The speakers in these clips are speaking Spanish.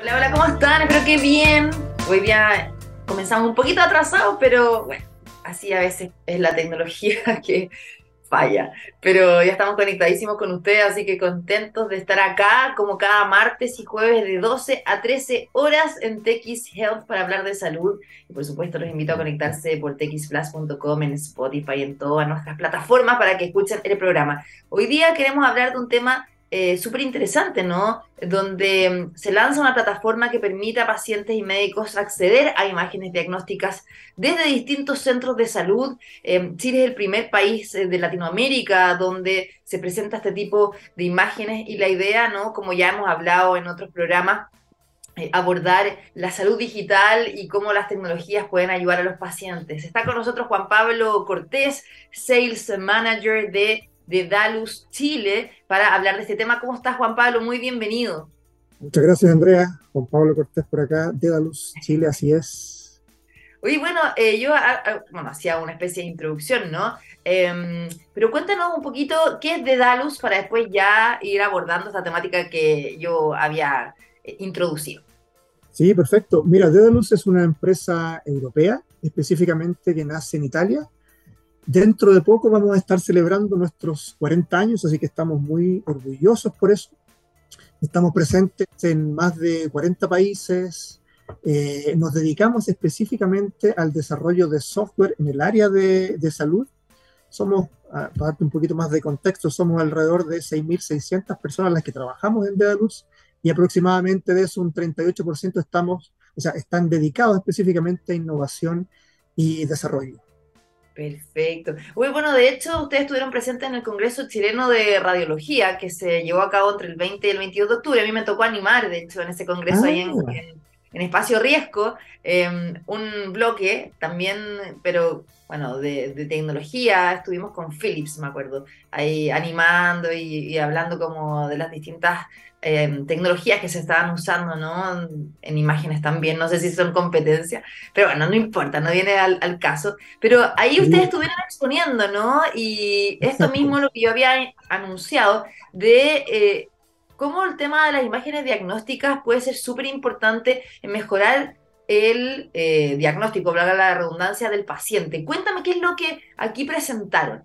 Hola, hola, ¿cómo están? Espero que bien. Hoy día comenzamos un poquito atrasados, pero bueno, así a veces es la tecnología que falla. Pero ya estamos conectadísimos con ustedes, así que contentos de estar acá como cada martes y jueves de 12 a 13 horas en TX Health para hablar de salud. Y por supuesto los invito a conectarse por txplus.com en Spotify, en todas nuestras plataformas para que escuchen el programa. Hoy día queremos hablar de un tema eh, súper interesante, ¿no? Donde mm, se lanza una plataforma que permite a pacientes y médicos acceder a imágenes diagnósticas desde distintos centros de salud. Eh, Chile es el primer país eh, de Latinoamérica donde se presenta este tipo de imágenes y la idea, ¿no? Como ya hemos hablado en otros programas, abordar la salud digital y cómo las tecnologías pueden ayudar a los pacientes. Está con nosotros Juan Pablo Cortés, Sales Manager de de Dalus Chile para hablar de este tema. ¿Cómo estás, Juan Pablo? Muy bienvenido. Muchas gracias, Andrea. Juan Pablo Cortés por acá, de Dalus Chile, así es. Oye, bueno, eh, yo ah, ah, bueno, hacía una especie de introducción, ¿no? Em, pero cuéntanos un poquito qué es Dedalus para después ya ir abordando esta temática que yo había eh, introducido. Sí, perfecto. Mira, Dedalus es una empresa europea, específicamente que nace en Italia, Dentro de poco vamos a estar celebrando nuestros 40 años, así que estamos muy orgullosos por eso. Estamos presentes en más de 40 países. Eh, nos dedicamos específicamente al desarrollo de software en el área de, de salud. Somos, para darte un poquito más de contexto, somos alrededor de 6.600 personas las que trabajamos en Dedalus y aproximadamente de eso un 38% estamos, o sea, están dedicados específicamente a innovación y desarrollo. Perfecto. Muy bueno, de hecho, ustedes estuvieron presentes en el Congreso Chileno de Radiología, que se llevó a cabo entre el 20 y el 22 de octubre. A mí me tocó animar, de hecho, en ese congreso ahí en, ah. Espacio Riesgo, em, un bloque también, pero bueno, de, tecnología. Estuvimos con Philips, me acuerdo, ahí animando y hablando como de las distintas Em, tecnologías que se estaban usando, ¿no? En imágenes también, no sé si son competencia, pero bueno, no importa, no viene al, caso. Pero ahí ustedes estuvieron exponiendo, ¿no? Y esto mismo lo que yo había anunciado de eh, cómo el tema de las imágenes diagnósticas puede ser súper importante en mejorar el eh, diagnóstico, bla, la redundancia del paciente. Cuéntame qué es lo que aquí presentaron.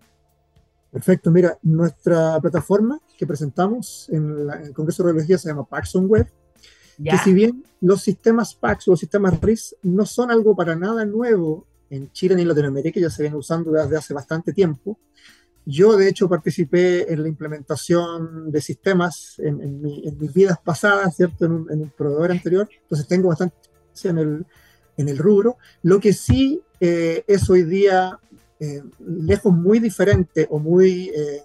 Perfecto, mira, nuestra plataforma que presentamos en, el Congreso de Radiología se llama Paxson Web, que si bien los sistemas PAX o los sistemas RIS no son algo para nada nuevo en Chile ni en Latinoamérica, ya se vienen usando desde hace bastante tiempo. Yo, de hecho, participé en la implementación de sistemas en, mis vidas pasadas, ¿cierto? En un, proveedor anterior, entonces tengo bastante experiencia en el, en el rubro. Lo que sí eh, es hoy día eh, lejos muy diferente o muy eh,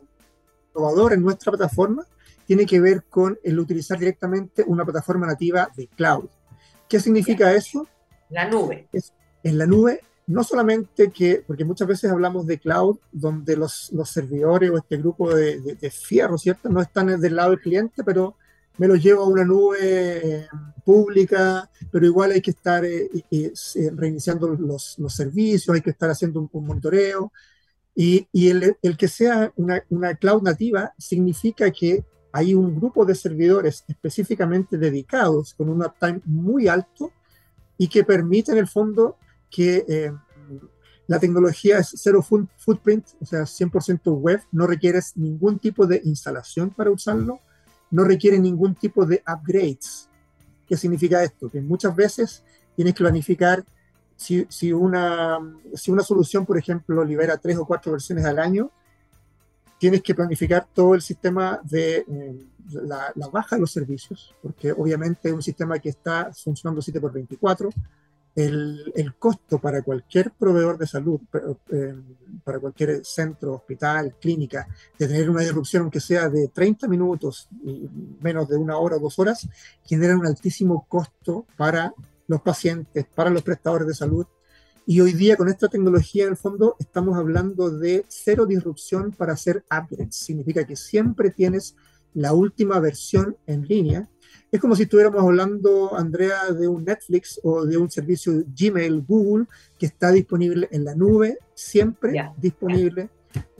innovador en nuestra plataforma tiene que ver con el utilizar directamente una plataforma nativa de cloud. ¿Qué significa eso? La nube. en la nube, no solamente que, porque muchas veces hablamos de cloud, donde los, los servidores o este grupo de, de, de fierro, ¿cierto? No están del lado del cliente, pero me lo llevo a una nube eh, pública, pero igual hay que estar eh, eh, reiniciando los, los, servicios, hay que estar haciendo un, monitoreo. Y, y el, el, que sea una, una, cloud nativa significa que hay un grupo de servidores específicamente dedicados con un uptime muy alto y que permite en el fondo que la tecnología es cero footprint, o sea, 100% web, no requieres ningún tipo de instalación para usarlo no requiere ningún tipo de upgrades. ¿Qué significa esto? Que muchas veces tienes que planificar si, si, una, si una solución, por ejemplo, libera tres o cuatro versiones al año, tienes que planificar todo el sistema de eh, la, la, baja de los servicios, porque obviamente es un sistema que está funcionando 7 por 24 el, costo para cualquier proveedor de salud, eh, para cualquier centro, hospital, clínica, de tener una disrupción, aunque sea de 30 minutos menos de una hora o dos horas, genera un altísimo costo para los pacientes, para los prestadores de salud. Y hoy día con esta tecnología, en el fondo, estamos hablando de cero disrupción para hacer upgrades. Significa que siempre tienes la última versión en línea es como si estuviéramos hablando, Andrea, de un Netflix o de un servicio Gmail, Google, que está disponible en la nube, siempre disponible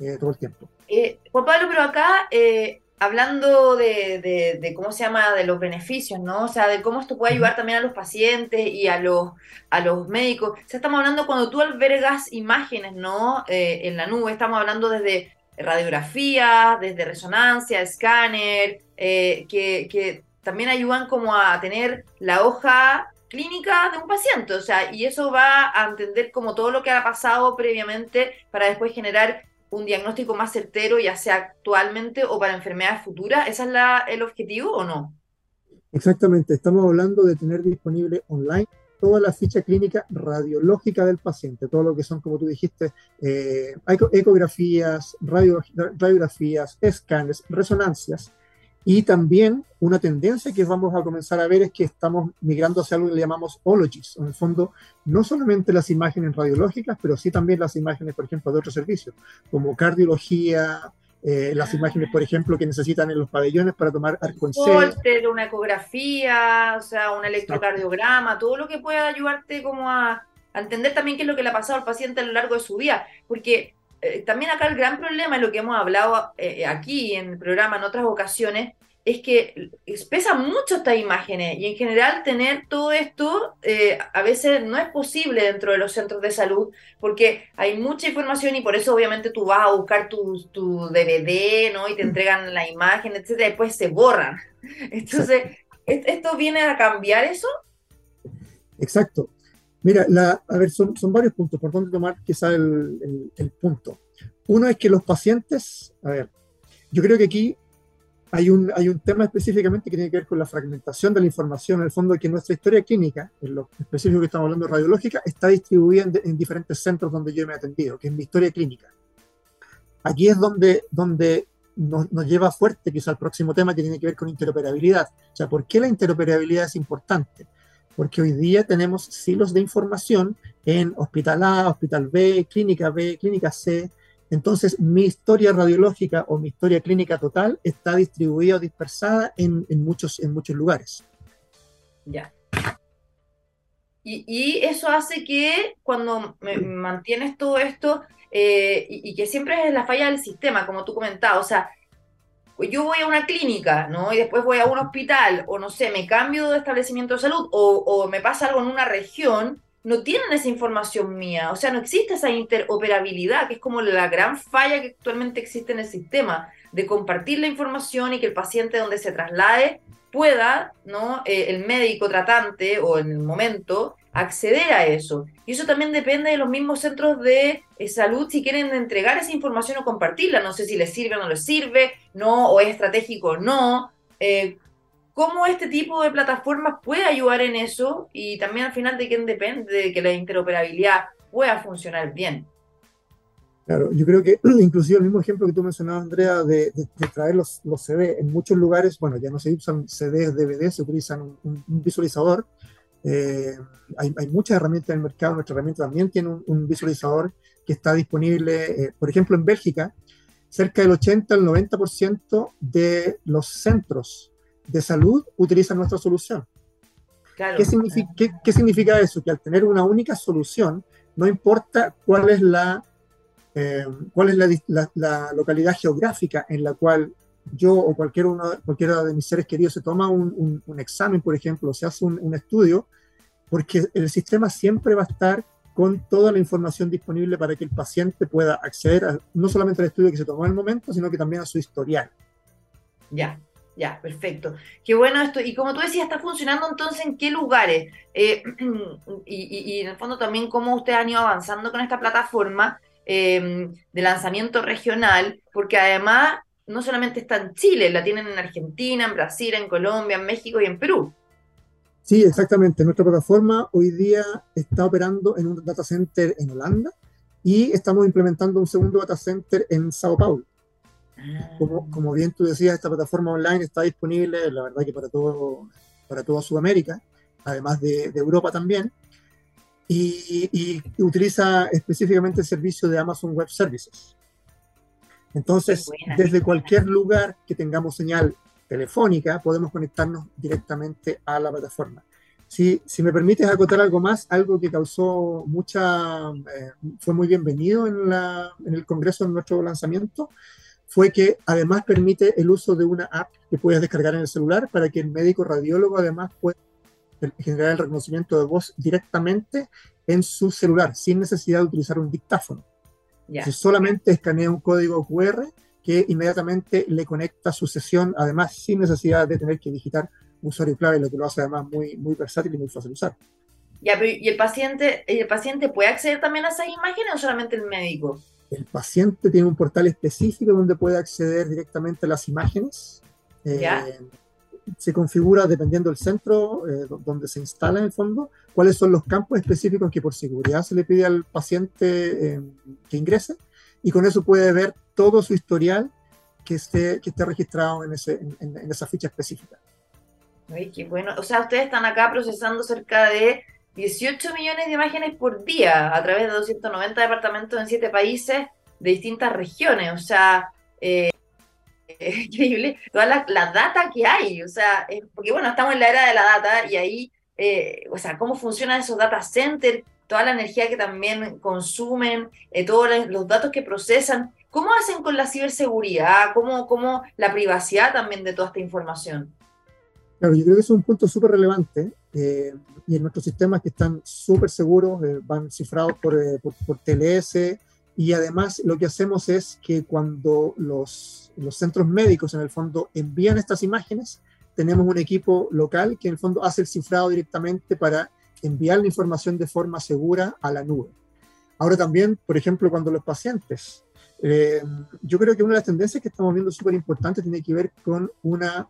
eh, todo el tiempo. Eh, Juan Pablo, pero acá, eh, hablando de, cómo se llama, de los beneficios, ¿no? O sea, de cómo esto puede ayudar también a los pacientes y a los, a los médicos. O sea, estamos hablando cuando tú albergas imágenes, ¿no? Eh, en la nube, estamos hablando desde radiografía, desde resonancia, escáner, eh, que, que también ayudan como a tener la hoja clínica de un paciente, o sea, y eso va a entender como todo lo que ha pasado previamente para después generar un diagnóstico más certero, ya sea actualmente o para enfermedades futuras? ¿Ese es el objetivo o no? Exactamente, estamos hablando de tener disponible online toda la ficha clínica radiológica del paciente, todo lo que son, como tú dijiste, eh, ecografías, radiografías, escáneres, resonancias, y también una tendencia que vamos a comenzar a ver es que estamos migrando hacia algo que le llamamos ologies, en el fondo no solamente las imágenes radiológicas, pero sí también las imágenes, por ejemplo, de otros servicios, como cardiología, eh, las imágenes, por ejemplo, que necesitan en los pabellones para tomar arco en una ecografía, o sea, un electrocardiograma, todo lo que pueda ayudarte como a, entender también qué es lo que le ha pasado al paciente a lo largo de su vida, porque eh, también acá el gran problema, y lo que hemos hablado eh, aquí en el programa en otras ocasiones, es que pesa mucho estas imágenes y en general tener todo esto eh, a veces no es posible dentro de los centros de salud porque hay mucha información y por eso obviamente tú vas a buscar tu, tu DVD ¿no? y te entregan la imagen, etcétera, y después se borran. Entonces, ¿esto viene a cambiar eso? Exacto. Mira, la, a ver, son, son varios puntos, por dónde tomar quizá el, el, el punto. Uno es que los pacientes, a ver, yo creo que aquí hay un, hay un tema específicamente que tiene que ver con la fragmentación de la información, en el fondo que nuestra historia clínica, en lo específico que estamos hablando radiológica, está distribuida en, diferentes centros donde yo me he atendido, que es mi historia clínica. Aquí es donde, donde nos, nos, lleva fuerte quizá al próximo tema que tiene que ver con interoperabilidad. O sea, ¿por qué la interoperabilidad es importante? Porque hoy día tenemos silos de información en hospital A, hospital B, clínica B, clínica C, entonces, mi historia radiológica o mi historia clínica total está distribuida o dispersada en, muchos, en muchos lugares. Ya. Y, eso hace que cuando mantienes todo esto, eh, y, que siempre es la falla del sistema, como tú comentabas, o sea, yo voy a una clínica, ¿no? Y después voy a un hospital, o no sé, me cambio de establecimiento de salud, o, o me pasa algo en una región, no tienen esa información mía, o sea, no existe esa interoperabilidad, que es como la gran falla que actualmente existe en el sistema, de compartir la información y que el paciente donde se traslade pueda, ¿no? Eh, el médico tratante o en el momento acceder a eso. Y eso también depende de los mismos centros de eh, salud si quieren entregar esa información o compartirla. No sé si les sirve o no les sirve, no, o es estratégico o no. Eh, cómo este tipo de plataformas puede ayudar en eso y también al final de quién depende de que la interoperabilidad pueda funcionar bien. Claro, yo creo que inclusive el mismo ejemplo que tú mencionabas, Andrea, de, traer los, los, CD, en muchos lugares, bueno, ya no se usan CDs, DVD, se utilizan un, visualizador. Eh, hay, hay, muchas herramientas en el mercado, nuestra herramienta también tiene un, visualizador que está disponible, eh, por ejemplo, en Bélgica, cerca del 80 al 90% de los centros de salud utilizan nuestra solución. ¿Qué, significa, qué, significa, eso? Que al tener una única solución, no importa cuál es la, eh, cuál es la, localidad geográfica en la cual yo o cualquier uno, cualquiera de mis seres queridos se toma un, examen, por ejemplo, se hace un, estudio, porque el sistema siempre va a estar con toda la información disponible para que el paciente pueda acceder no solamente al estudio que se tomó en el momento, sino que también a su historial. Ya, ya, perfecto. Qué bueno esto. Y como tú decías, está funcionando entonces en qué lugares. Eh, y, en el fondo también cómo ustedes han ido avanzando con esta plataforma em, de lanzamiento regional, porque además no solamente está en Chile, la tienen en Argentina, en Brasil, en Colombia, en México y en Perú. Sí, exactamente. Nuestra plataforma hoy día está operando en un data center en Holanda y estamos implementando un segundo data center en Sao Paulo. Como, como, bien tú decías, esta plataforma online está disponible, la verdad que para, todo, para toda Sudamérica, además de, Europa también, y, utiliza específicamente el servicio de Amazon Web Services. Entonces, desde cualquier lugar que tengamos señal telefónica, podemos conectarnos directamente a la plataforma. Si, si me permites acotar algo más, algo que causó mucha, eh, fue muy bienvenido en, la, en el Congreso de nuestro lanzamiento, fue que además permite el uso de una app que puedes descargar en el celular para que el médico radiólogo además pueda generar el reconocimiento de voz directamente en su celular, sin necesidad de utilizar un dictáfono. Si solamente escanea un código QR que inmediatamente le conecta su sesión, además sin necesidad de tener que digitar usuario clave, lo que lo hace además muy, muy versátil y muy fácil de usar. ¿Y el paciente, el paciente puede acceder también a esas imágenes o solamente el médico? El paciente tiene un portal específico donde puede acceder directamente a las imágenes. ¿Ya? Eh, se configura dependiendo del centro eh, donde se instala en el fondo, cuáles son los campos específicos que por seguridad se le pide al paciente eh, que ingrese y con eso puede ver todo su historial que esté, que esté registrado en, ese, en, esa ficha específica. Qué bueno. O sea, ustedes están acá procesando cerca de 18 millones de imágenes por día a través de 290 departamentos en 7 países de distintas regiones. O sea, eh, increíble toda la, data que hay, o sea, porque bueno, estamos en la era de la data y ahí, eh, o sea, cómo funcionan esos data centers, toda la energía que también consumen, eh, todos los datos que procesan, ¿cómo hacen con la ciberseguridad? ¿Cómo, cómo la privacidad también de toda esta información? Claro, yo creo que es un punto súper relevante eh, y en nuestros sistemas que están súper seguros, van cifrados por, por, por TLS, y además lo que hacemos es que cuando los, los centros médicos en el fondo envían estas imágenes, tenemos un equipo local que en el fondo hace el cifrado directamente para enviar la información de forma segura a la nube. Ahora también, por ejemplo, cuando los pacientes, eh, yo creo que una de las tendencias que estamos viendo súper importante tiene que ver con una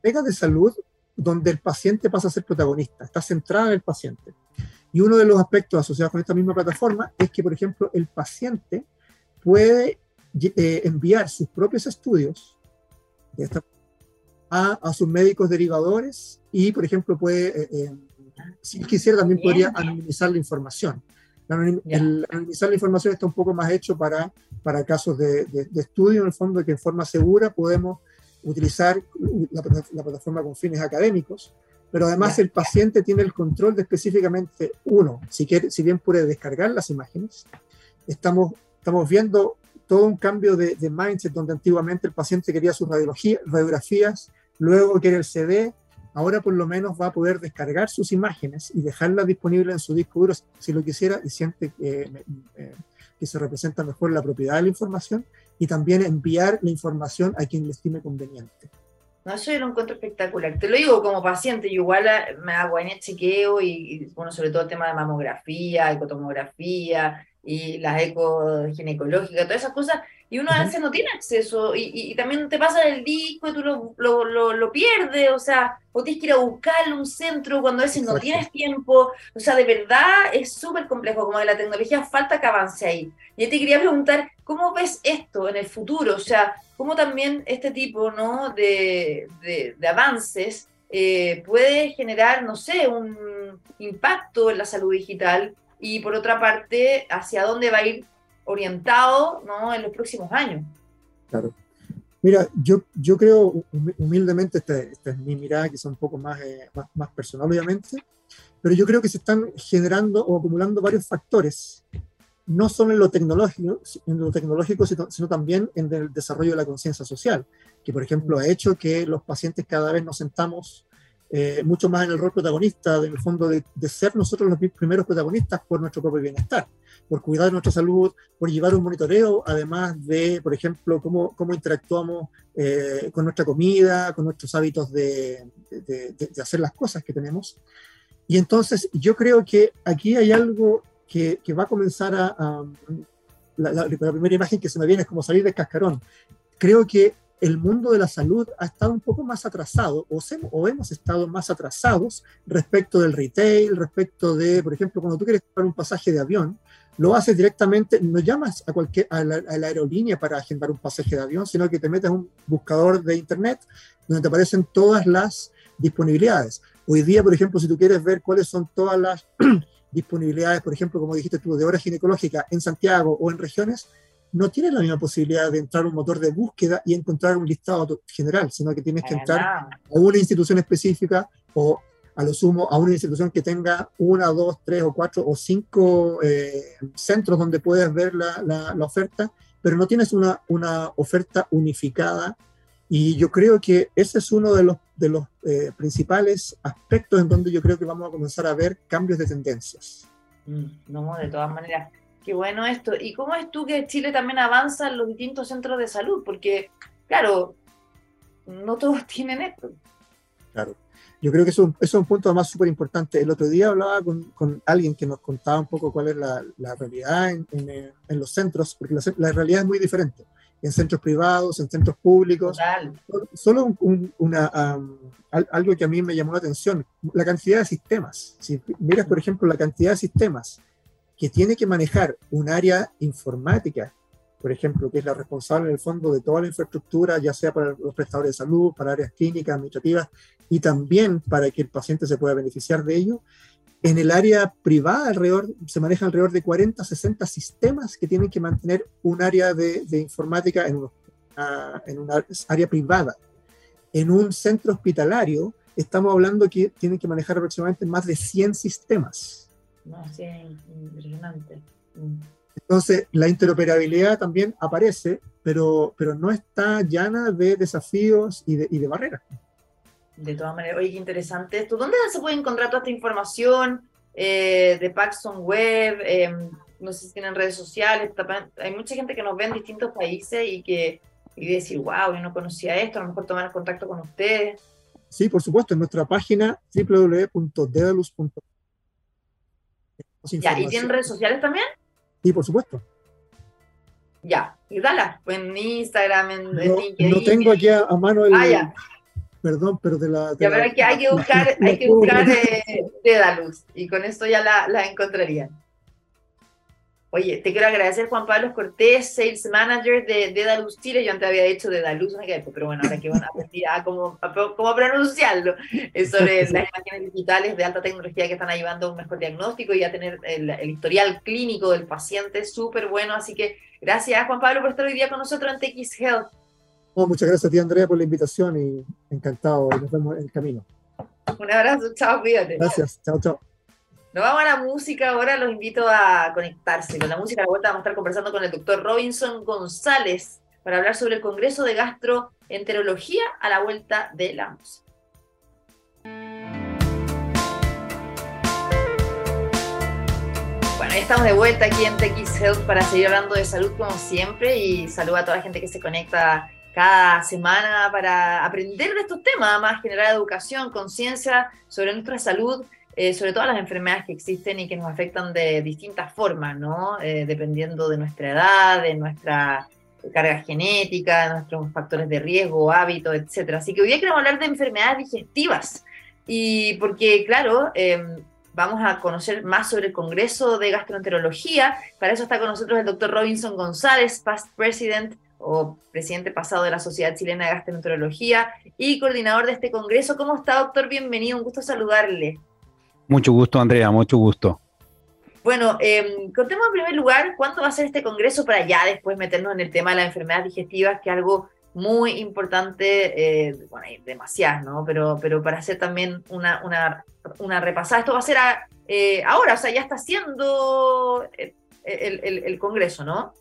pega de salud donde el paciente pasa a ser protagonista, está centrada en el paciente. Y uno de los aspectos asociados con esta misma plataforma es que, por ejemplo, el paciente puede eh, enviar sus propios estudios a, sus médicos derivadores y, por ejemplo, puede, eh, eh, si quisiera, también podría anonimizar la información. el, anonimizar la información está un poco más hecho para, para casos de, de, estudio, en el fondo, que en forma segura podemos utilizar la, la plataforma con fines académicos, pero además el paciente tiene el control de específicamente, uno, si, quiere, si bien puede descargar las imágenes, estamos, estamos viendo todo un cambio de, mindset donde antiguamente el paciente quería sus radiografías, luego quiere el CD, ahora por lo menos va a poder descargar sus imágenes y dejarlas disponibles en su disco duro si lo quisiera y siente que, eh, que se representa mejor la propiedad de la información y también enviar la información a quien le estime conveniente. No, eso yo lo encuentro espectacular. Te lo digo como paciente, yo igual eh, me hago en el chequeo y, bueno, sobre todo el tema de mamografía, ecotomografía y las eco ginecológicas, todas esas cosas, y uno a veces no tiene acceso y, también te pasa el disco y tú lo, lo, lo, pierdes, o sea, o tienes que ir a buscarlo un centro cuando a veces no tienes tiempo, o sea, de verdad es súper complejo, como de la tecnología falta que avance ahí. Y te quería preguntar, ¿cómo ves esto en el futuro? O sea, ¿cómo también este tipo ¿no? de, de, avances eh, puede generar, no sé, un impacto en la salud digital y por otra parte, hacia dónde va a ir orientado ¿no? en los próximos años. Claro. Mira, yo, yo creo humildemente, esta, esta es mi mirada, que es un poco más, eh, más, más, personal obviamente, pero yo creo que se están generando o acumulando varios factores, no solo en lo tecnológico, en lo tecnológico sino, sino también en el desarrollo de la conciencia social, que por ejemplo ha hecho que los pacientes cada vez nos sentamos eh, mucho más en el rol protagonista, en el fondo de, ser nosotros los primeros protagonistas por nuestro propio bienestar, por cuidar nuestra salud, por llevar un monitoreo, además de, por ejemplo, cómo, cómo interactuamos eh, con nuestra comida, con nuestros hábitos de, de, de, hacer las cosas que tenemos. Y entonces yo creo que aquí hay algo que, que va a comenzar a... a la, la, la primera imagen que se me viene es como salir del cascarón. Creo que el mundo de la salud ha estado un poco más atrasado o, hemos estado más atrasados respecto del retail, respecto de, por ejemplo, cuando tú quieres comprar un pasaje de avión, lo haces directamente, no llamas a, cualquier, a la, aerolínea para agendar un pasaje de avión, sino que te metes un buscador de internet donde te aparecen todas las disponibilidades. Hoy día, por ejemplo, si tú quieres ver cuáles son todas las disponibilidades, por ejemplo, como dijiste tú, de hora ginecológica en Santiago o en regiones, no tienes la misma posibilidad de entrar a un motor de búsqueda y encontrar un listado general, sino que tienes que entrar a una institución específica o a lo sumo a una institución que tenga una, dos, tres o cuatro o cinco eh, centros donde puedes ver la, la, oferta pero no tienes una, una oferta unificada y yo creo que ese es uno de los, de los eh, principales aspectos en donde yo creo que vamos a comenzar a ver cambios de tendencias. Mm, no, de todas maneras. Qué bueno esto. ¿Y cómo es tú que Chile también avanza en los distintos centros de salud? Porque, claro, no todos tienen esto. Claro. Yo creo que eso, es un punto más súper importante. El otro día hablaba con, con, alguien que nos contaba un poco cuál es la, la realidad en, en, en, los centros, porque la, la, realidad es muy diferente. En centros privados, en centros públicos. Total. Solo un, una, um, algo que a mí me llamó la atención, la cantidad de sistemas. Si miras, por ejemplo, la cantidad de sistemas que tiene que manejar un área informática, por ejemplo, que es la responsable en el fondo de toda la infraestructura, ya sea para los prestadores de salud, para áreas clínicas, administrativas y también para que el paciente se pueda beneficiar de ello. En el área privada alrededor, se manejan alrededor de 40, 60 sistemas que tienen que mantener un área de, de informática en, una, en una área privada. En un centro hospitalario, estamos hablando que tienen que manejar aproximadamente más de 100 sistemas. No, sí, impresionante. Mm. Entonces, la interoperabilidad también aparece, pero, pero no está llana de desafíos y de, y de barreras. De todas maneras, oye, qué interesante esto. ¿Dónde se puede encontrar toda esta información eh, de Paxton Web? Eh, no sé si tienen redes sociales. Hay mucha gente que nos ve en distintos países y que y decir, wow, yo no conocía esto, a lo mejor tomar contacto con ustedes. Sí, por supuesto, en nuestra página www.dedalus.com ya, ¿y tienen redes sociales también? Sí, por supuesto. Ya, y dala, pues en Instagram, en, no, LinkedIn. No tengo aquí a, a mano el. Ah, ya. Perdón, pero de la. De ya, la, pero hay que, hay que buscar, hay que buscar eh, Dedalus, y con esto ya la, la encontrarían. Oye, te quiero agradecer Juan Pablo Cortés, Sales Manager de Dedalus Chile. Yo antes había dicho Dedalus, pero bueno, ahora que van a aprender a cómo, a cómo pronunciarlo es sobre las imágenes digitales de alta tecnología que están ayudando a un mejor diagnóstico y a tener el, el historial clínico del paciente súper bueno. Así que gracias Juan Pablo por estar hoy día con nosotros en TX Health. Oh, muchas gracias a ti Andrea por la invitación y encantado. Nos vemos en el camino. Un abrazo, chao, cuídate. Gracias, chao, chao. Nos vamos a la música ahora, los invito a conectarse. Con la música de la vuelta vamos a estar conversando con el doctor Robinson González para hablar sobre el Congreso de Gastroenterología a la vuelta de la música. Bueno, ya estamos de vuelta aquí en TX Health para seguir hablando de salud como siempre y saludo a toda la gente que se conecta cada semana para aprender de estos temas, más generar educación, conciencia sobre nuestra salud eh, sobre todas las enfermedades que existen y que nos afectan de distintas formas, ¿no? Eh, dependiendo de nuestra edad, de nuestra carga genética, de nuestros factores de riesgo, hábitos, etc. Así que hoy día queremos hablar de enfermedades digestivas. Y porque, claro, eh, vamos a conocer más sobre el Congreso de Gastroenterología. Para eso está con nosotros el doctor Robinson González, past president o presidente pasado de la Sociedad Chilena de Gastroenterología y coordinador de este congreso. ¿Cómo está, doctor? Bienvenido, un gusto saludarle. Mucho gusto, Andrea, mucho gusto. Bueno, eh, contemos en primer lugar cuándo va a ser este congreso para ya después meternos en el tema de las enfermedades digestivas, que es algo muy importante, eh, bueno, hay demasiadas, ¿no? Pero, pero para hacer también una, una, una repasada, esto va a ser eh, ahora, o sea, ya está haciendo el, el, el congreso, ¿no?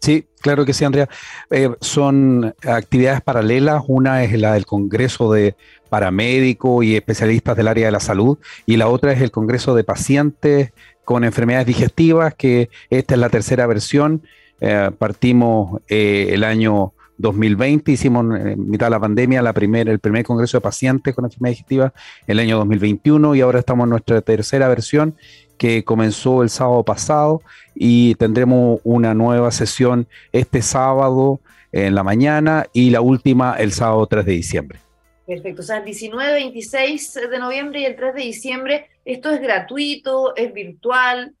Sí, claro que sí, Andrea. Eh, son actividades paralelas. Una es la del Congreso de Paramédicos y especialistas del área de la salud y la otra es el Congreso de Pacientes con enfermedades digestivas, que esta es la tercera versión. Eh, partimos eh, el año 2020, hicimos en mitad de la pandemia la primer, el primer Congreso de Pacientes con enfermedades digestivas el año 2021 y ahora estamos en nuestra tercera versión que comenzó el sábado pasado y tendremos una nueva sesión este sábado en la mañana y la última el sábado 3 de diciembre. Perfecto, o sea, el 19, 26 de noviembre y el 3 de diciembre, ¿esto es gratuito, es virtual?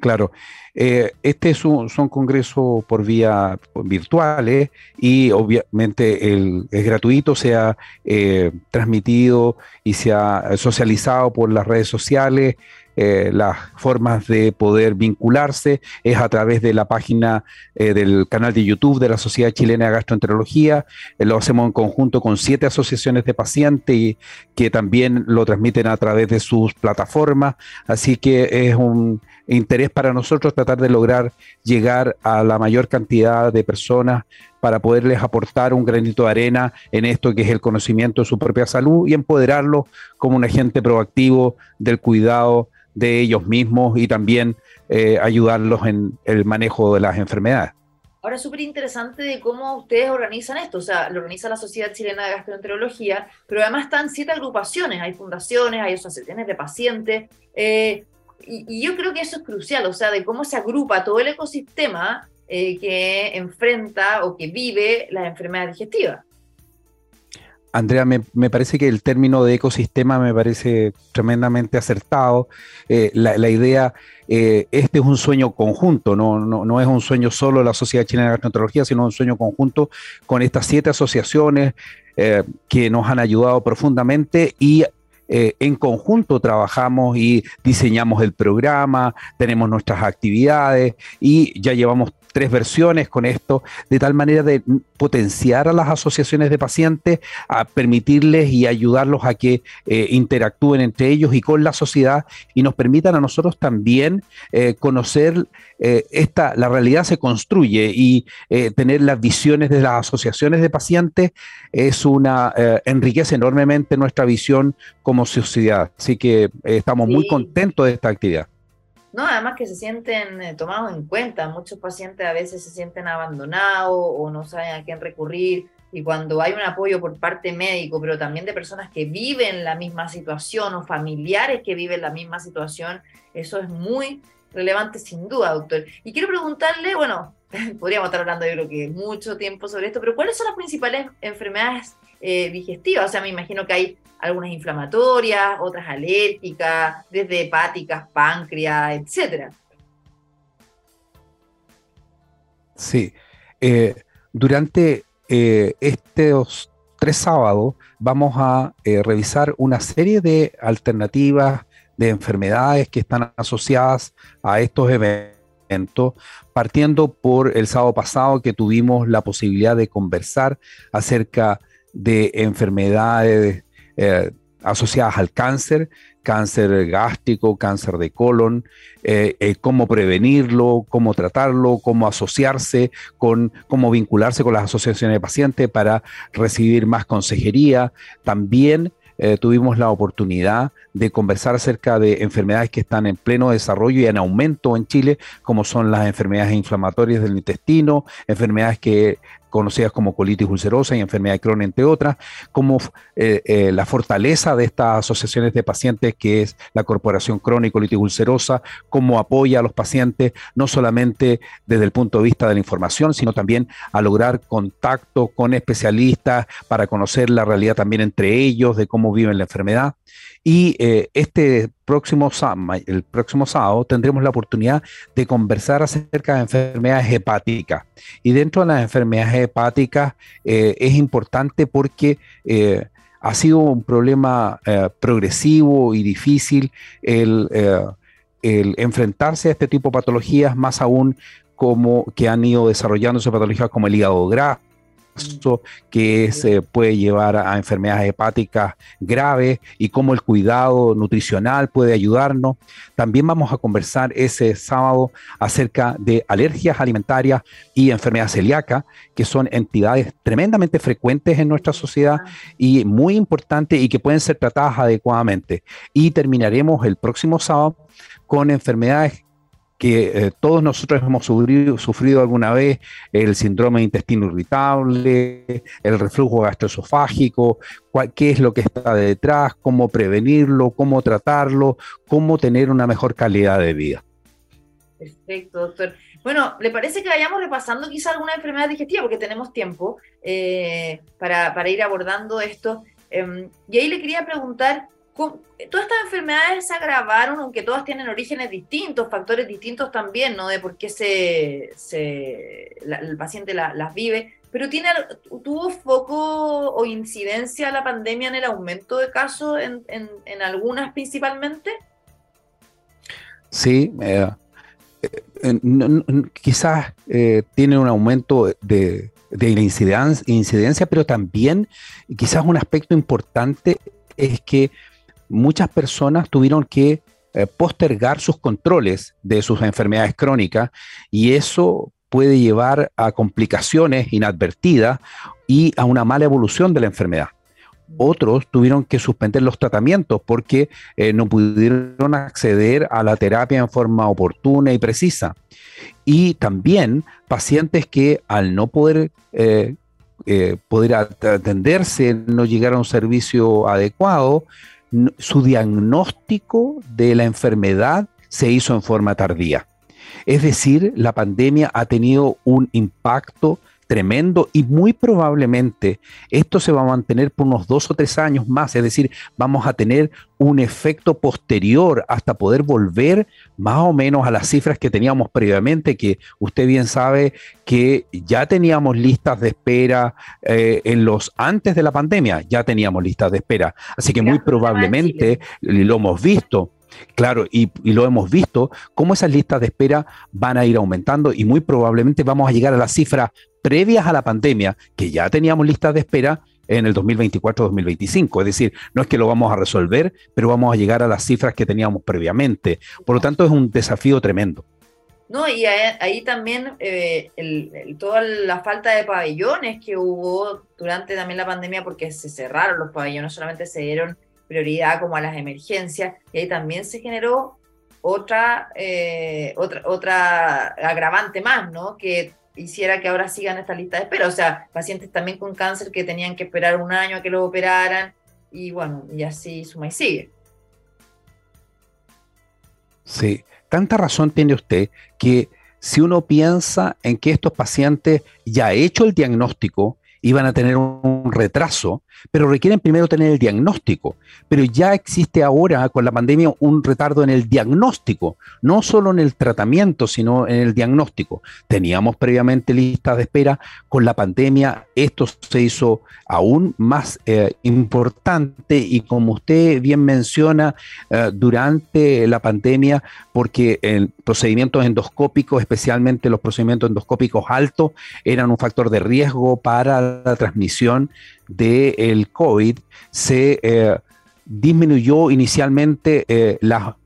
Claro, eh, este es un, son congresos por vía virtuales y obviamente el, es gratuito, se ha eh, transmitido y se ha socializado por las redes sociales, eh, las formas de poder vincularse es a través de la página eh, del canal de YouTube de la Sociedad Chilena de Gastroenterología. Lo hacemos en conjunto con siete asociaciones de pacientes que también lo transmiten a través de sus plataformas. Así que es un, interés para nosotros tratar de lograr llegar a la mayor cantidad de personas para poderles aportar un granito de arena en esto que es el conocimiento de su propia salud y empoderarlos como un agente proactivo del cuidado de ellos mismos y también eh, ayudarlos en el manejo de las enfermedades. Ahora, súper interesante de cómo ustedes organizan esto. O sea, lo organiza la Sociedad Chilena de Gastroenterología, pero además están siete agrupaciones. Hay fundaciones, hay asociaciones de pacientes. Eh, y, yo creo que eso es crucial, o sea, de cómo se agrupa todo el ecosistema eh, que enfrenta o que vive las enfermedades digestivas. Andrea, me, parece que el término de ecosistema me parece tremendamente acertado. Eh, la, idea, eh, este es un sueño conjunto, no, no, es un sueño solo la Sociedad Chilena de Gastroenterología, sino un sueño conjunto con estas siete asociaciones que nos han ayudado profundamente y en conjunto trabajamos y diseñamos el programa, tenemos nuestras actividades y ya llevamos tres versiones con esto, de tal manera de potenciar a las asociaciones de pacientes, a permitirles y ayudarlos a que eh, interactúen entre ellos y con la sociedad y nos permitan a nosotros también eh, conocer eh, esta, la realidad se construye y tener las visiones de las asociaciones de pacientes es una, enriquece enormemente nuestra visión como sociedad. Así que estamos muy contentos de esta actividad. No, además que se sienten eh, tomados en cuenta. Muchos pacientes a veces se sienten abandonados o no saben a quién recurrir. Y cuando hay un apoyo por parte médico, pero también de personas que viven la misma situación o familiares que viven la misma situación, eso es muy relevante sin duda, doctor. Y quiero preguntarle, bueno, podríamos estar hablando yo creo que mucho tiempo sobre esto, pero ¿cuáles son las principales enfermedades eh, digestivas? O sea, me imagino que hay algunas inflamatorias, otras alérgicas, desde hepáticas, páncreas, etcétera. Sí. Eh, durante eh, estos tres sábados vamos a eh, revisar una serie de alternativas de enfermedades que están asociadas a estos eventos, partiendo por el sábado pasado que tuvimos la posibilidad de conversar acerca de enfermedades eh, asociadas al cáncer, cáncer gástrico, cáncer de colon, eh, eh, cómo prevenirlo, cómo tratarlo, cómo asociarse con, cómo vincularse con las asociaciones de pacientes para recibir más consejería. También tuvimos la oportunidad de conversar acerca de enfermedades que están en pleno desarrollo y en aumento en Chile, como son las enfermedades inflamatorias del intestino, enfermedades que conocidas como colitis ulcerosa y enfermedad de Crohn, entre otras, como eh, eh, la fortaleza de estas asociaciones de pacientes, que es la Corporación Crohn y Colitis Ulcerosa, cómo apoya a los pacientes, no solamente desde el punto de vista de la información, sino también a lograr contacto con especialistas para conocer la realidad también entre ellos, de cómo viven la enfermedad. Y eh, este próximo, el próximo sábado tendremos la oportunidad de conversar acerca de enfermedades hepáticas. Y dentro de las enfermedades hepáticas eh, es importante porque eh, ha sido un problema progresivo y difícil el, el enfrentarse a este tipo de patologías, más aún como que han ido desarrollándose patologías como el hígado graso que se puede llevar a enfermedades hepáticas graves y cómo el cuidado nutricional puede ayudarnos. También vamos a conversar ese sábado acerca de alergias alimentarias y enfermedad celíaca, que son entidades tremendamente frecuentes en nuestra sociedad y muy importantes y que pueden ser tratadas adecuadamente. Y terminaremos el próximo sábado con enfermedades que eh, todos nosotros hemos sufrido, alguna vez el síndrome de intestino irritable, el reflujo gastroesofágico, qué es lo que está detrás, cómo prevenirlo, cómo tratarlo, cómo tener una mejor calidad de vida. Perfecto, doctor. Bueno, ¿le parece que vayamos repasando quizá alguna enfermedad digestiva? Porque tenemos tiempo eh, para, ir abordando esto. Em, y ahí le quería preguntar, todas estas enfermedades se agravaron, aunque todas tienen orígenes distintos, factores distintos también, ¿no? De por qué se, el paciente las vive. Pero ¿tuvo foco o incidencia la pandemia en el aumento de casos en, algunas principalmente? Sí, eh, eh, quizás eh, tiene un aumento de, de incidencia, pero también quizás un aspecto importante es que muchas personas tuvieron que eh, postergar sus controles de sus enfermedades crónicas y eso puede llevar a complicaciones inadvertidas y a una mala evolución de la enfermedad. Otros tuvieron que suspender los tratamientos porque eh, no pudieron acceder a la terapia en forma oportuna y precisa. Y también pacientes que al no poder, eh, poder atenderse, no llegar a un servicio adecuado, su diagnóstico de la enfermedad se hizo en forma tardía. Es decir, la pandemia ha tenido un impacto tremendo y muy probablemente esto se va a mantener por unos dos o tres años más, es decir, vamos a tener un efecto posterior hasta poder volver más o menos a las cifras que teníamos previamente, que usted bien sabe que ya teníamos listas de espera eh, en los antes de la pandemia, ya teníamos listas de espera, así que muy probablemente lo hemos visto Claro, y, lo hemos visto, cómo esas listas de espera van a ir aumentando y muy probablemente vamos a llegar a las cifras previas a la pandemia, que ya teníamos listas de espera en el 2024-2025. Es decir, no es que lo vamos a resolver, pero vamos a llegar a las cifras que teníamos previamente. Por lo tanto, es un desafío tremendo. No, y ahí, también eh, toda la falta de pabellones que hubo durante también la pandemia, porque se cerraron los pabellones, solamente se dieron prioridad como a las emergencias, y ahí también se generó otra, eh, otra, otra agravante más, ¿no? Que hiciera que ahora sigan esta lista de espera. O sea, pacientes también con cáncer que tenían que esperar un año a que los operaran, y bueno, y así suma y sigue. Sí, tanta razón tiene usted que si uno piensa en que estos pacientes ya hecho el diagnóstico, iban a tener un retraso, pero requieren primero tener el diagnóstico. Pero ya existe ahora con la pandemia un retardo en el diagnóstico, no solo en el tratamiento, sino en el diagnóstico. Teníamos previamente listas de espera, con la pandemia esto se hizo aún más eh, importante y como usted bien menciona, eh, durante la pandemia, porque el procedimientos endoscópicos, especialmente los procedimientos endoscópicos altos, eran un factor de riesgo para la transmisión del COVID, se eh, disminuyó inicialmente eh,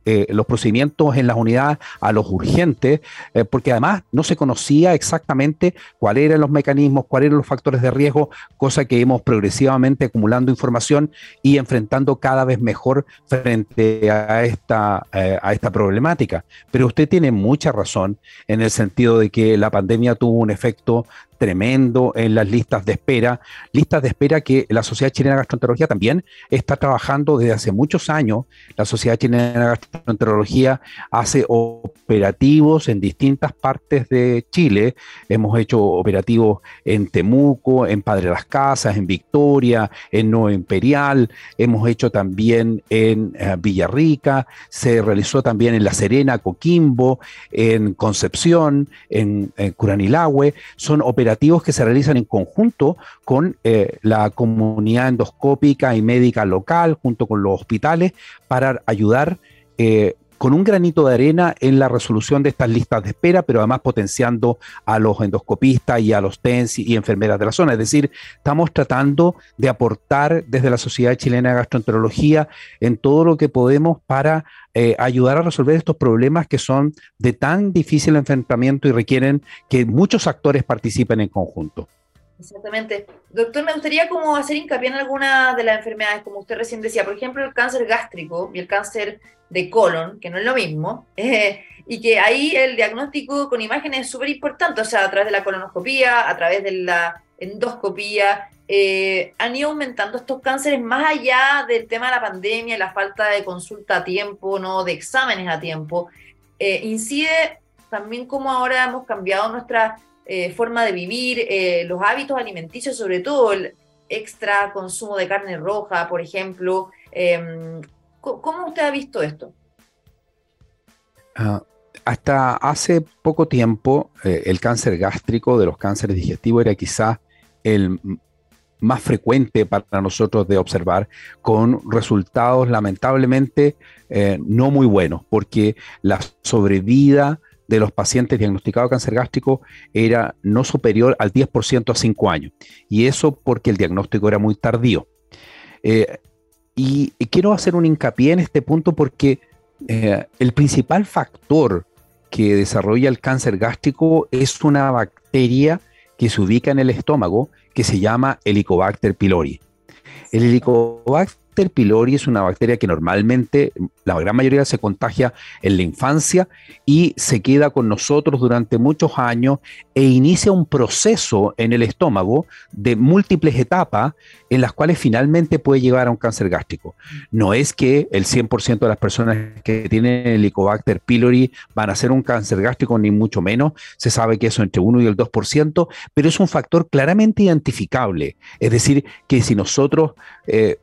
eh, los procedimientos en las unidades a los urgentes, eh, porque además no se conocía exactamente cuáles eran los mecanismos, cuáles eran los factores de riesgo, cosa que hemos progresivamente acumulando información y enfrentando cada vez mejor frente a esta, a esta problemática. Pero usted tiene mucha razón en el sentido de que la pandemia tuvo un efecto tremendo en las listas de espera, listas de espera que la Sociedad Chilena de Gastroenterología también está trabajando desde hace muchos años. La Sociedad Chilena de Gastroenterología hace operativos en distintas partes de Chile. Hemos hecho operativos en Temuco, en Padre Las Casas, en Victoria, en Nuevo Imperial, hemos hecho también en eh, Villarrica, se realizó también en La Serena, Coquimbo, en Concepción, en, en Curanilahue. Son operativos que se realizan en conjunto con eh, la comunidad endoscópica y médica local, junto con los hospitales, para ayudar eh, con un granito de arena en la resolución de estas listas de espera, pero además potenciando a los endoscopistas y a los TENS y enfermeras de la zona. Es decir, estamos tratando de aportar desde la Sociedad Chilena de Gastroenterología en todo lo que podemos para eh, ayudar a resolver estos problemas que son de tan difícil enfrentamiento y requieren que muchos actores participen en conjunto. Exactamente. Doctor, me gustaría como hacer hincapié en algunas de las enfermedades, como usted recién decía, por ejemplo, el cáncer gástrico y el cáncer de colon, que no es lo mismo, eh, y que ahí el diagnóstico con imágenes es súper importante, o sea, a través de la colonoscopía, a través de la endoscopía, eh, han ido aumentando estos cánceres más allá del tema de la pandemia, la falta de consulta a tiempo, no de exámenes a tiempo. Eh, incide también como ahora hemos cambiado nuestra forma de vivir, los hábitos alimenticios, sobre todo el extra consumo de carne roja, por ejemplo, em, ¿Cómo usted ha visto esto? Ah, hasta hace poco tiempo, eh, el cáncer gástrico de los cánceres digestivos era quizás el más frecuente para nosotros de observar, con resultados lamentablemente eh, no muy buenos, porque la sobrevida de los pacientes diagnosticados de cáncer gástrico era no superior al 10% a 5 años. Y eso porque el diagnóstico era muy tardío. Eh, y, quiero hacer un hincapié en este punto porque Eh, el principal factor que desarrolla el cáncer gástrico es una bacteria que se ubica en el estómago que se llama Helicobacter pylori. El Helicobacter Helicobacter pylori es una bacteria que normalmente, la gran mayoría se contagia en la infancia y se queda con nosotros durante muchos años e inicia un proceso en el estómago de múltiples etapas en las cuales finalmente puede llevar a un cáncer gástrico. No es que el 100% de las personas que tienen Helicobacter pylori van a ser un cáncer gástrico, ni mucho menos. Se sabe que eso entre 1 y el 2%, pero es un factor claramente identificable. Es decir, que si nosotros eh,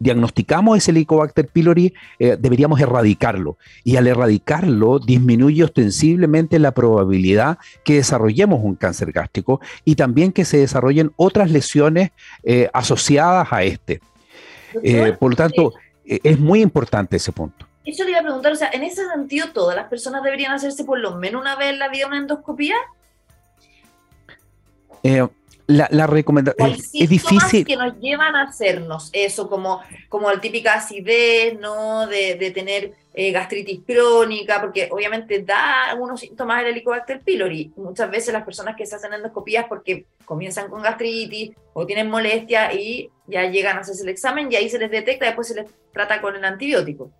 diagnosticamos ese Helicobacter pylori, eh, deberíamos erradicarlo. Y al erradicarlo, disminuye ostensiblemente la probabilidad que desarrollemos un cáncer gástrico y también que se desarrollen otras lesiones eh, asociadas a este. Eh, por lo tanto, es muy importante ese punto. Eso le iba a preguntar, o sea, en ese sentido, ¿todas las personas deberían hacerse por lo menos una vez en la vida una endoscopía? La, recomendación es, difícil. que nos llevan a hacernos eso, como, como la típica acidez, ¿no? De, tener eh, gastritis crónica, porque obviamente da algunos síntomas del Helicobacter pylori. Muchas veces las personas que se hacen endoscopías porque comienzan con gastritis o tienen molestia y ya llegan a hacerse el examen y ahí se les detecta, después se les trata con el antibiótico.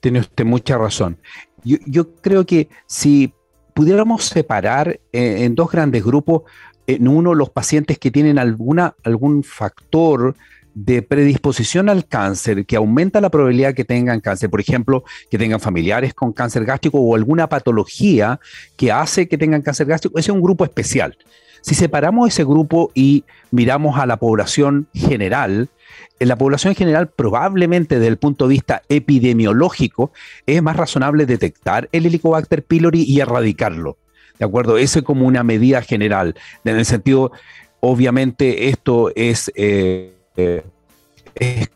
Tiene usted mucha razón. Yo, yo creo que si pudiéramos separar eh, en dos grandes grupos en uno los pacientes que tienen algún factor de predisposición al cáncer que aumenta la probabilidad que tengan cáncer, por ejemplo, que tengan familiares con cáncer gástrico o alguna patología que hace que tengan cáncer gástrico, ese es un grupo especial. Si separamos ese grupo y miramos a la población general, en la población general probablemente desde el punto de vista epidemiológico es más razonable detectar el Helicobacter pylori y erradicarlo. ¿De acuerdo? Eso es como una medida general. En el sentido, obviamente, esto es, eh, eh,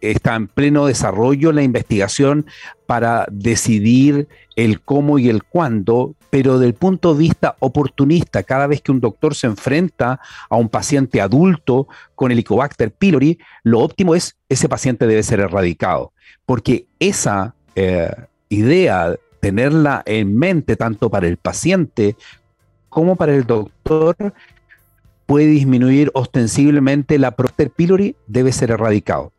está en pleno desarrollo la investigación para decidir el cómo y el cuándo, pero del punto de vista oportunista, cada vez que un doctor se enfrenta a un paciente adulto con Helicobacter pylori, lo óptimo es ese paciente debe ser erradicado, porque esa eh, idea tenerla en mente tanto para el paciente como para el doctor puede disminuir ostensiblemente la Procter pylori, debe ser erradicado.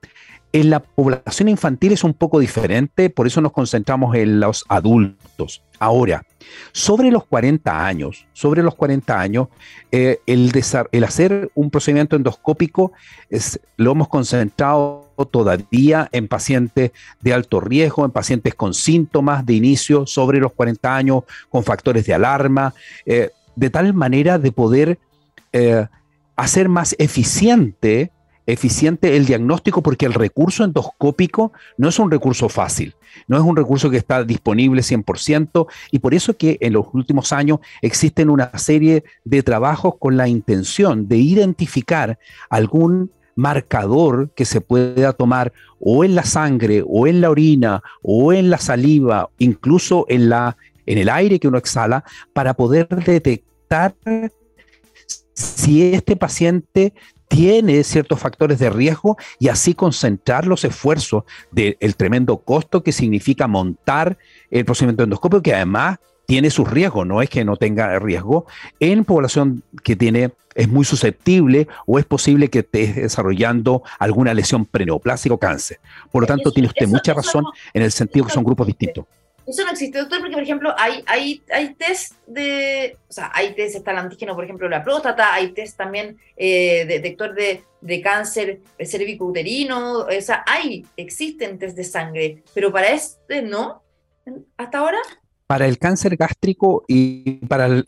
En la población infantil es un poco diferente, por eso nos concentramos en los adultos. Ahora, sobre los 40 años, sobre los 40 años, eh, el, hacer un procedimiento endoscópico es, lo hemos concentrado todavía en pacientes de alto riesgo, en pacientes con síntomas de inicio sobre los 40 años, con factores de alarma, eh, de tal manera de poder eh, hacer más eficiente eficiente el diagnóstico porque el recurso endoscópico no es un recurso fácil, no es un recurso que está disponible 100% y por eso que en los últimos años existen una serie de trabajos con la intención de identificar algún marcador que se pueda tomar o en la sangre o en la orina o en la saliva, incluso en, la, en el aire que uno exhala, para poder detectar si este paciente tiene ciertos factores de riesgo y así concentrar los esfuerzos del tremendo costo que significa montar el procedimiento endoscópico, que además tiene sus riesgos, no es que no tenga riesgo, en población que tiene, es muy susceptible o es posible que esté desarrollando alguna lesión preneoplástica o cáncer. Por lo tanto, tiene usted mucha razón en el sentido que son grupos distintos. Eso no existe, doctor, porque, por ejemplo, hay, hay, hay test de, o sea, hay test, está el antígeno, por ejemplo, de la próstata, hay test también eh, detector de, de cáncer cervicouterino, o sea, hay, existen test de sangre, pero para este no, hasta ahora. Para el cáncer gástrico y para el,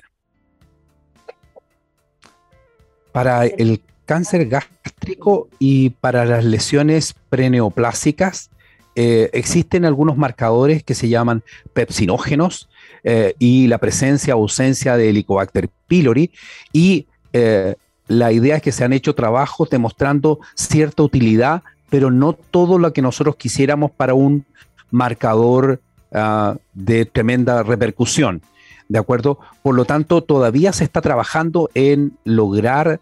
para el cáncer gástrico y para las lesiones preneoplásicas, eh, existen algunos marcadores que se llaman pepsinógenos eh, y la presencia o ausencia de Helicobacter pylori y eh, la idea es que se han hecho trabajos demostrando cierta utilidad, pero no todo lo que nosotros quisiéramos para un marcador ah, de tremenda repercusión. ¿De acuerdo? Por lo tanto, todavía se está trabajando en lograr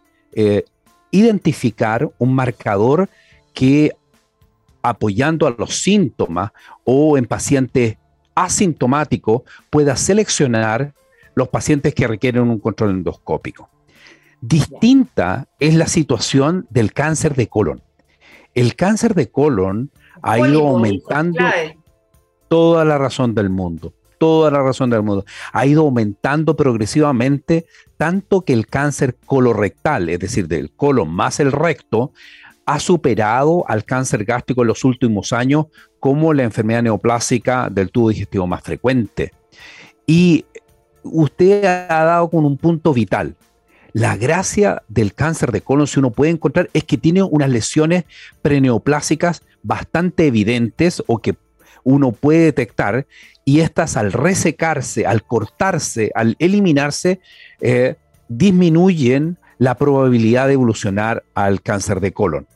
identificar un marcador que apoyando a los síntomas o en pacientes asintomáticos, pueda seleccionar los pacientes que requieren un control endoscópico. Distinta es la situación del cáncer de colon. El cáncer de colon ha ido aumentando toda la razón del mundo, toda la razón del mundo. Ha ido aumentando progresivamente, tanto que el cáncer colorectal, es decir, del colon más el recto, ha superado al cáncer gástrico en los últimos años como la enfermedad neoplásica del tubo digestivo más frecuente. Y usted ha dado con un punto vital. La gracia del cáncer de colon, si uno puede encontrar, es que tiene unas lesiones preneoplásicas bastante evidentes o que uno puede detectar y estas al resecarse, al cortarse, al eliminarse, eh, disminuyen la probabilidad de evolucionar al cáncer de colon.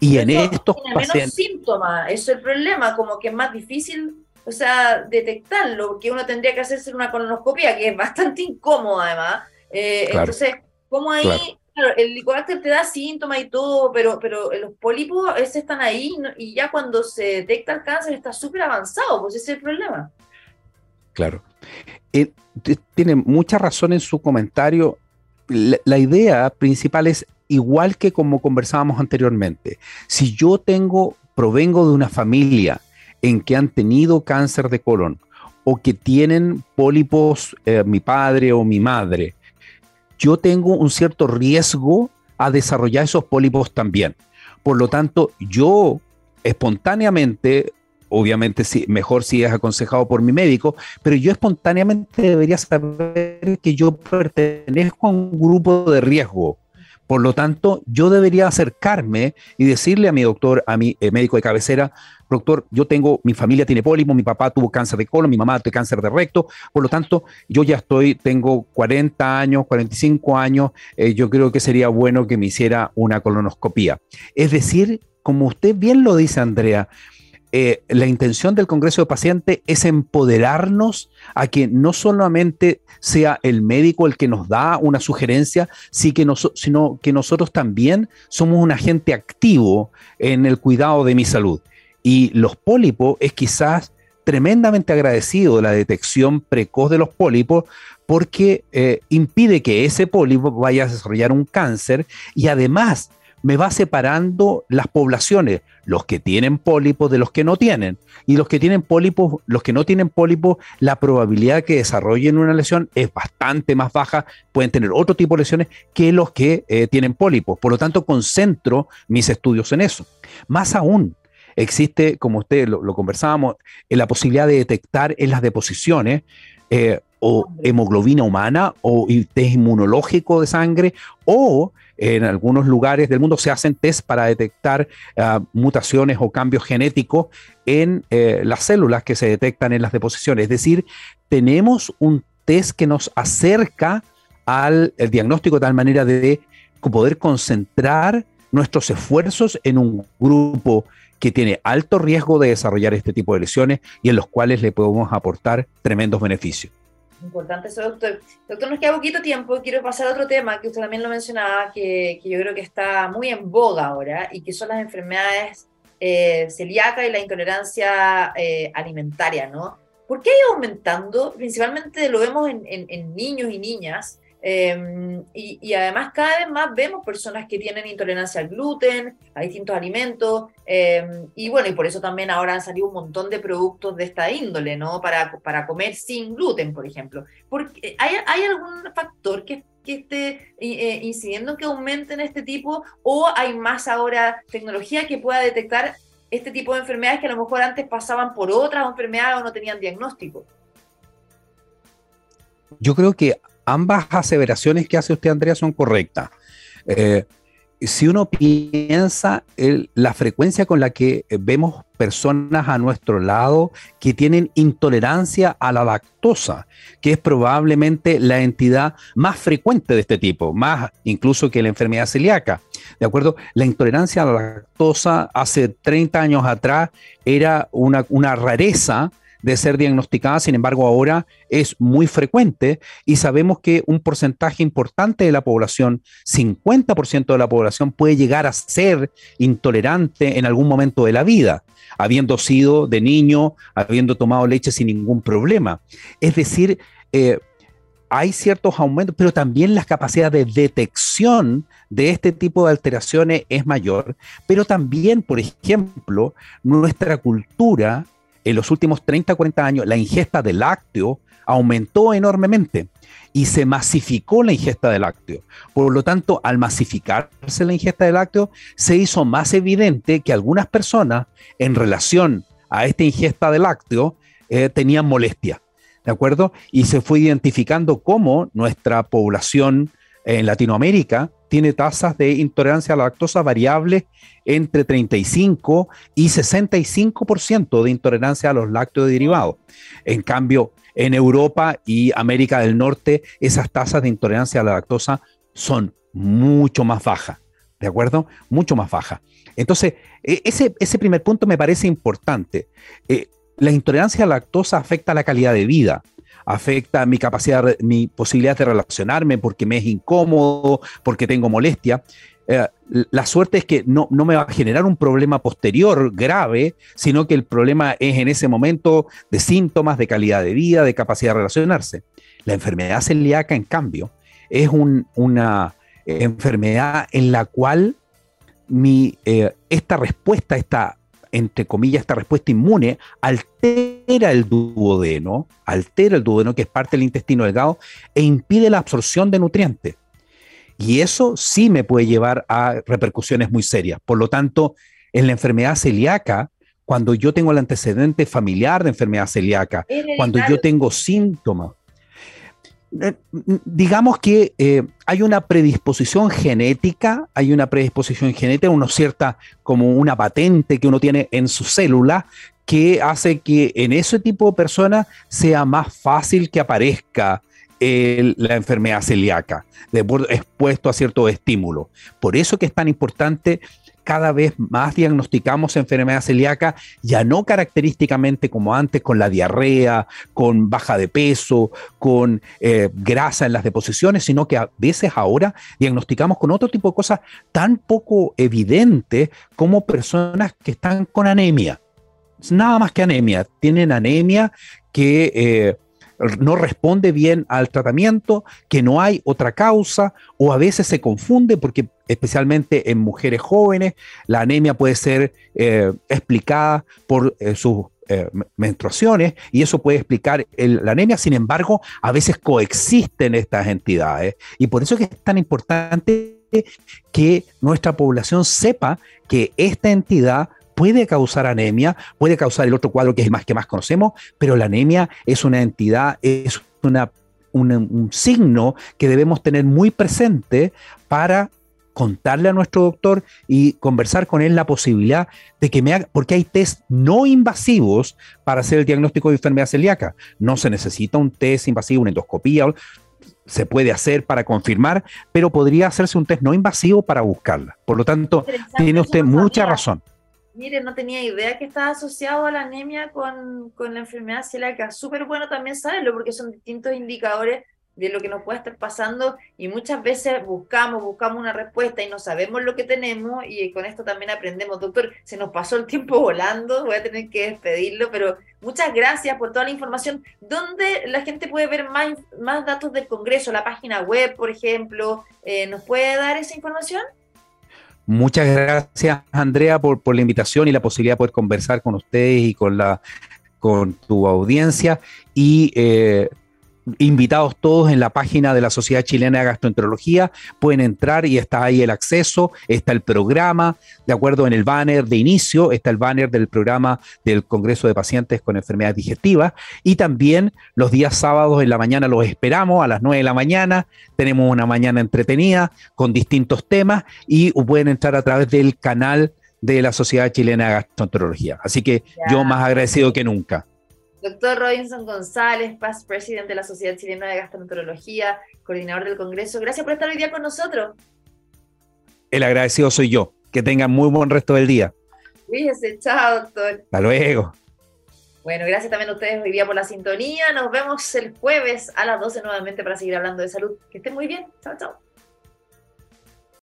Y en estos tiene menos síntomas, eso es el problema, como que es más difícil, o sea, detectarlo, que uno tendría que hacerse una colonoscopia, que es bastante incómoda además. Eh, entonces, ¿cómo ahí? Claro. El licobacter te da síntomas y todo, pero, pero los pólipos están ahí y ya cuando se detecta el cáncer está súper avanzado, pues ese es el problema. Claro. Eh, tiene mucha razón en su comentario. la, idea principal es igual que como conversábamos anteriormente, si yo tengo, provengo de una familia en que han tenido cáncer de colon o que tienen pólipos eh, mi padre o mi madre, yo tengo un cierto riesgo a desarrollar esos pólipos también. Por lo tanto, yo espontáneamente, obviamente sí, mejor si es aconsejado por mi médico, pero yo espontáneamente debería saber que yo pertenezco a un grupo de riesgo por lo tanto, yo debería acercarme y decirle a mi doctor, a mi eh, médico de cabecera, doctor, yo tengo, mi familia tiene pólipo, mi papá tuvo cáncer de colon, mi mamá tuvo cáncer de recto, por lo tanto, yo ya estoy, tengo 40 años, 45 años, eh, yo creo que sería bueno que me hiciera una colonoscopía. Es decir, como usted bien lo dice, Andrea, eh, la intención del Congreso de Pacientes es empoderarnos a que no solamente sea el médico el que nos da una sugerencia, sino que nosotros también somos un agente activo en el cuidado de mi salud. Y los pólipos es quizás tremendamente agradecido de la detección precoz de los pólipos porque eh, impide que ese pólipo vaya a desarrollar un cáncer y además me va separando las poblaciones, los que tienen pólipos de los que no tienen. Y los que tienen pólipos, los que no tienen pólipos, la probabilidad que desarrollen una lesión es bastante más baja, pueden tener otro tipo de lesiones que los que eh, tienen pólipos. Por lo tanto, concentro mis estudios en eso. Más aún, existe, como usted lo, conversábamos, la posibilidad de detectar en las deposiciones eh, o hemoglobina humana o test inmunológico de sangre o en algunos lugares del mundo se hacen test para detectar ah, mutaciones o cambios genéticos en eh, las células que se detectan en las deposiciones. Es decir, tenemos un test que nos acerca al diagnóstico de tal manera de poder concentrar nuestros esfuerzos en un grupo que tiene alto riesgo de desarrollar este tipo de lesiones y en los cuales le podemos aportar tremendos beneficios. Importante eso, doctor. Doctor, nos queda poquito tiempo. Quiero pasar a otro tema que usted también lo mencionaba, que, que yo creo que está muy en boga ahora y que son las enfermedades eh, celíacas y la intolerancia eh, alimentaria, ¿no? ¿Por qué ha aumentando? Principalmente lo vemos en, en niños y niñas, Em, y, además cada vez más vemos personas que tienen intolerancia al gluten, a distintos alimentos, em, y bueno, y por eso también ahora han salido un montón de productos de esta índole, ¿no? Para, para comer sin gluten, por ejemplo. Porque, ¿hay, ¿Hay algún factor que, que esté eh, incidiendo en que aumenten este tipo o hay más ahora tecnología que pueda detectar este tipo de enfermedades que a lo mejor antes pasaban por otras enfermedades o no tenían diagnóstico? Yo creo que ambas aseveraciones que hace usted, Andrea, son correctas. Eh, si uno piensa en la frecuencia con la que vemos personas a nuestro lado que tienen intolerancia a la lactosa, que es probablemente la entidad más frecuente de este tipo, más incluso que la enfermedad celíaca. ¿De acuerdo? La intolerancia a la lactosa hace 30 años atrás era una rareza de ser diagnosticada, sin embargo ahora es muy frecuente y sabemos que un porcentaje importante de la población, 50% de la población puede llegar a ser intolerante en algún momento de la vida, habiendo sido de niño, habiendo tomado leche sin ningún problema. Es decir, eh, hay ciertos aumentos, pero también la capacidad de detección de este tipo de alteraciones es mayor, pero también, por ejemplo, nuestra cultura en los últimos 30, 40 años, la ingesta de lácteo aumentó enormemente y se masificó la ingesta de lácteo. Por lo tanto, al masificarse la ingesta de lácteo, se hizo más evidente que algunas personas en relación a esta ingesta de lácteo eh, tenían molestia. ¿De acuerdo? Y se fue identificando cómo nuestra población en Latinoamérica tiene tasas de intolerancia a la lactosa variables entre 35 y 65% de intolerancia a los lácteos derivados. En cambio, en Europa y América del Norte, esas tasas de intolerancia a la lactosa son mucho más bajas. ¿De acuerdo? Mucho más bajas. Entonces, e, ese, ese primer punto me parece importante. Eh, la intolerancia a la lactosa afecta la calidad de vida, afecta mi capacidad, mi posibilidad de relacionarme porque me es incómodo, porque tengo molestia. Eh, la suerte es que no, no, me va a generar un problema posterior grave, sino que el problema es en ese momento de síntomas, de calidad de vida, de capacidad de relacionarse. La enfermedad celíaca, en cambio, es una enfermedad en la cual eh, esta respuesta, esta entre comillas, esta respuesta inmune altera el duodeno, altera el duodeno, que es parte del intestino delgado, e impide la absorción de nutrientes. Y eso sí me puede llevar a repercusiones muy serias. Por lo tanto, en la enfermedad celíaca, cuando yo tengo el antecedente familiar de enfermedad celíaca, cuando yo tengo síntomas, digamos que eh, hay una predisposición genética, hay una predisposición genética, una cierta como una patente que uno tiene en su célula que hace que en ese tipo de personas sea más fácil que aparezca la enfermedad celíaca, expuesto a cierto estímulo. Por eso que es tan importante cada vez más diagnosticamos enfermedad celíaca, ya no característicamente como antes con la diarrea, con baja de peso, con eh, grasa en las deposiciones, sino que a veces ahora diagnosticamos con otro tipo de cosas tan poco evidentes como personas que están con anemia. Nada más que anemia, tienen anemia que... Eh, no responde bien al tratamiento, que no hay otra causa o a veces se confunde porque especialmente en mujeres jóvenes la anemia puede ser eh, explicada por eh, sus eh, menstruaciones y eso puede explicar la anemia, sin embargo a veces coexisten estas entidades y por eso es que es tan importante que nuestra población sepa que esta entidad puede causar anemia, puede causar el otro cuadro que es el más que más conocemos, pero la anemia es una entidad, es una, un signo que debemos tener muy presente para contarle a nuestro doctor y conversar con él la posibilidad de que me haga, porque hay test no invasivos para hacer el diagnóstico de enfermedad celíaca. No se necesita un test invasivo, una endoscopía, se puede hacer para confirmar, pero podría hacerse un test no invasivo para buscarla. Por lo tanto, tiene usted mucha razón. Mire, no tenía idea que estaba asociado a la anemia con, con la enfermedad celíaca. Súper bueno también saberlo porque son distintos indicadores de lo que nos puede estar pasando y muchas veces buscamos, buscamos una respuesta y no sabemos lo que tenemos y con esto también aprendemos. Doctor, se nos pasó el tiempo volando, voy a tener que despedirlo, pero muchas gracias por toda la información. ¿Dónde la gente puede ver más, más datos del Congreso? La página web, por ejemplo, eh, ¿nos puede dar esa información? Muchas gracias, Andrea, por, por la invitación y la posibilidad de poder conversar con ustedes y con la con tu audiencia. Y eh, invitados todos en la página de la Sociedad Chilena de Gastroenterología. Pueden entrar y está ahí el acceso, está el programa, de acuerdo en el banner de inicio, está el banner del programa del Congreso de Pacientes con Enfermedades Digestivas. Y también los días sábados en la mañana los esperamos a las 9 de la mañana. Tenemos una mañana entretenida con distintos temas y pueden entrar a través del canal de la Sociedad Chilena de Gastroenterología. Así que yo más agradecido que nunca. Doctor Robinson González, past presidente de la Sociedad Chilena de Gastroenterología, coordinador del Congreso. Gracias por estar hoy día con nosotros. El agradecido soy yo. Que tengan muy buen resto del día. Fíjese, chao, doctor. Hasta luego. Bueno, gracias también a ustedes hoy día por la sintonía. Nos vemos el jueves a las 12 nuevamente para seguir hablando de salud. Que estén muy bien. Chao, chao.